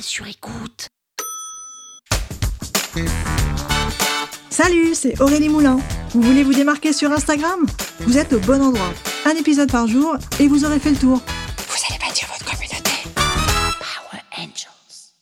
Sur écoute. Salut, c'est Aurélie Moulin. Vous voulez vous démarquer sur Instagram? Vous êtes au bon endroit. Un épisode par jour et vous aurez fait le tour. Vous allez bâtir votre communauté. Power Angels.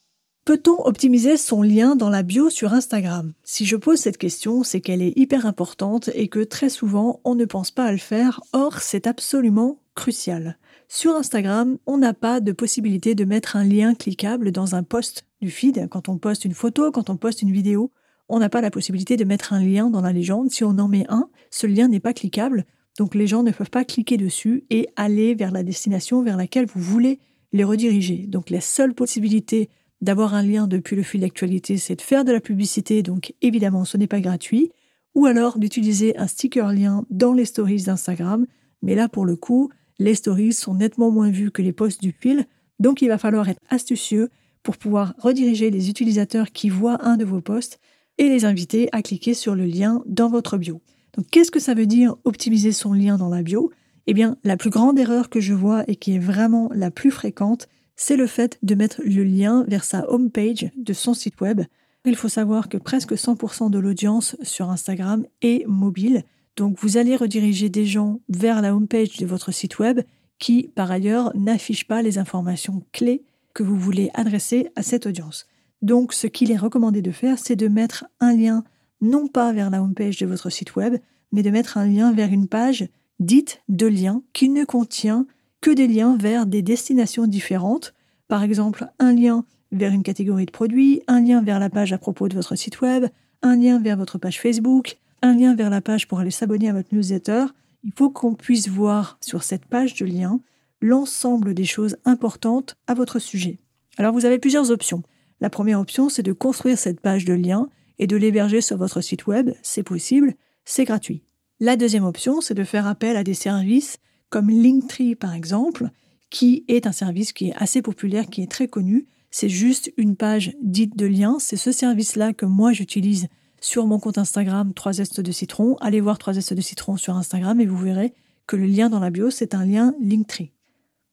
Peut-on optimiser son lien dans la bio sur Instagram? Si je pose cette question, c'est qu'elle est hyper importante et que très souvent on ne pense pas à le faire, or c'est absolument crucial. Sur Instagram, on n'a pas de possibilité de mettre un lien cliquable dans un post du feed. Quand on poste une photo, quand on poste une vidéo, on n'a pas la possibilité de mettre un lien dans la légende. Si on en met un, ce lien n'est pas cliquable. Donc les gens ne peuvent pas cliquer dessus et aller vers la destination vers laquelle vous voulez les rediriger. Donc la seule possibilité d'avoir un lien depuis le fil d'actualité, c'est de faire de la publicité. Donc évidemment, ce n'est pas gratuit. Ou alors d'utiliser un sticker lien dans les stories d'Instagram. Mais là, pour le coup, les stories sont nettement moins vues que les posts du fil, donc il va falloir être astucieux pour pouvoir rediriger les utilisateurs qui voient un de vos posts et les inviter à cliquer sur le lien dans votre bio. Donc qu'est-ce que ça veut dire optimiser son lien dans la bio? Eh bien, la plus grande erreur que je vois et qui est vraiment la plus fréquente, c'est le fait de mettre le lien vers sa homepage de son site web. Il faut savoir que presque 100% de l'audience sur Instagram est mobile donc vous allez rediriger des gens vers la homepage de votre site web qui, par ailleurs, n'affiche pas les informations clés que vous voulez adresser à cette audience. Donc ce qu'il est recommandé de faire, c'est de mettre un lien non pas vers la homepage de votre site web, mais de mettre un lien vers une page dite de lien qui ne contient que des liens vers des destinations différentes. Par exemple, un lien vers une catégorie de produits, un lien vers la page à propos de votre site web, un lien vers votre page Facebook, un lien vers la page pour aller s'abonner à votre newsletter, il faut qu'on puisse voir sur cette page de lien l'ensemble des choses importantes à votre sujet. Alors vous avez plusieurs options. La première option, c'est de construire cette page de lien et de l'héberger sur votre site web. C'est possible, c'est gratuit. La deuxième option, c'est de faire appel à des services comme Linktree par exemple, qui est un service qui est assez populaire, qui est très connu. C'est juste une page dite de lien. C'est ce service-là que moi j'utilise sur mon compte Instagram 3 Est de Citron. Allez voir 3 Est de Citron sur Instagram et vous verrez que le lien dans la bio, c'est un lien Linktree.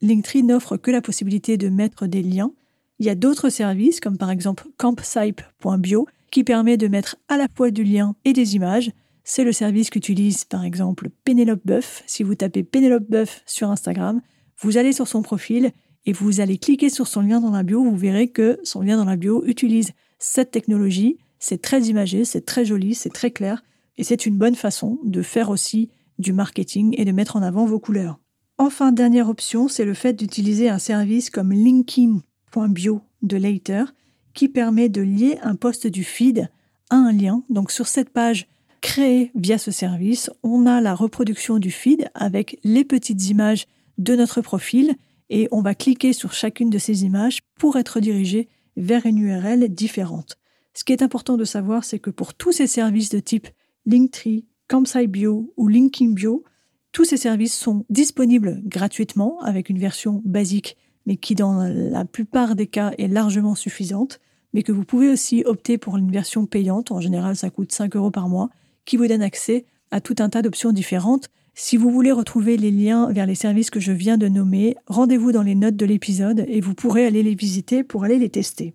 Linktree n'offre que la possibilité de mettre des liens. Il y a d'autres services, comme par exemple campsite.bio, qui permet de mettre à la fois du lien et des images. C'est le service qu'utilise par exemple Pénélope Boeuf. Si vous tapez Pénélope Boeuf sur Instagram, vous allez sur son profil et vous allez cliquer sur son lien dans la bio. Vous verrez que son lien dans la bio utilise cette technologie c'est très imagé, c'est très joli, c'est très clair, et c'est une bonne façon de faire aussi du marketing et de mettre en avant vos couleurs. Enfin, dernière option, c'est le fait d'utiliser un service comme linkin.bio de Later qui permet de lier un poste du feed à un lien. Donc sur cette page créée via ce service, on a la reproduction du feed avec les petites images de notre profil et on va cliquer sur chacune de ces images pour être dirigé vers une URL différente. Ce qui est important de savoir, c'est que pour tous ces services de type Linktree, Campsite Bio ou Linking Bio, tous ces services sont disponibles gratuitement avec une version basique, mais qui dans la plupart des cas est largement suffisante, mais que vous pouvez aussi opter pour une version payante, en général ça coûte 5 euros par mois, qui vous donne accès à tout un tas d'options différentes. Si vous voulez retrouver les liens vers les services que je viens de nommer, rendez-vous dans les notes de l'épisode et vous pourrez aller les visiter pour aller les tester.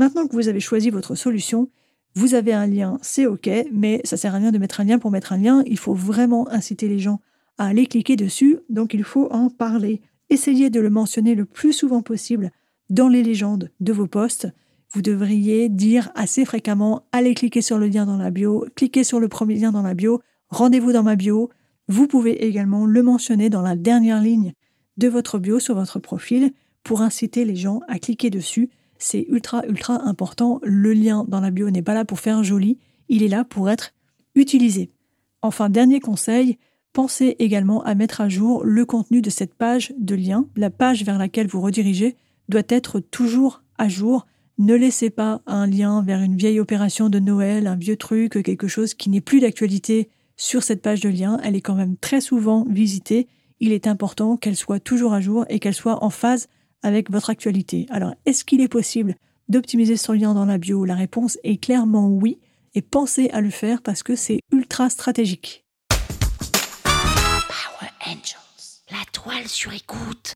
Maintenant que vous avez choisi votre solution, vous avez un lien, c'est OK, mais ça sert à rien de mettre un lien pour mettre un lien. Il faut vraiment inciter les gens à aller cliquer dessus, donc il faut en parler. Essayez de le mentionner le plus souvent possible dans les légendes de vos posts. Vous devriez dire assez fréquemment allez cliquer sur le lien dans la bio, cliquez sur le premier lien dans la bio, rendez-vous dans ma bio. Vous pouvez également le mentionner dans la dernière ligne de votre bio sur votre profil pour inciter les gens à cliquer dessus c'est ultra, ultra important. Le lien dans la bio n'est pas là pour faire joli, il est là pour être utilisé. Enfin, dernier conseil, pensez également à mettre à jour le contenu de cette page de lien, la page vers laquelle vous redirigez doit être toujours à jour. Ne laissez pas un lien vers une vieille opération de Noël, un vieux truc, quelque chose qui n'est plus d'actualité sur cette page de lien. Elle est quand même très souvent visitée. Il est important qu'elle soit toujours à jour et qu'elle soit en phase avec votre actualité. Alors, est-ce qu'il est possible d'optimiser son lien dans la bio? La réponse est clairement oui. Et pensez à le faire parce que c'est ultra stratégique. Power Angels, la toile sur écoute.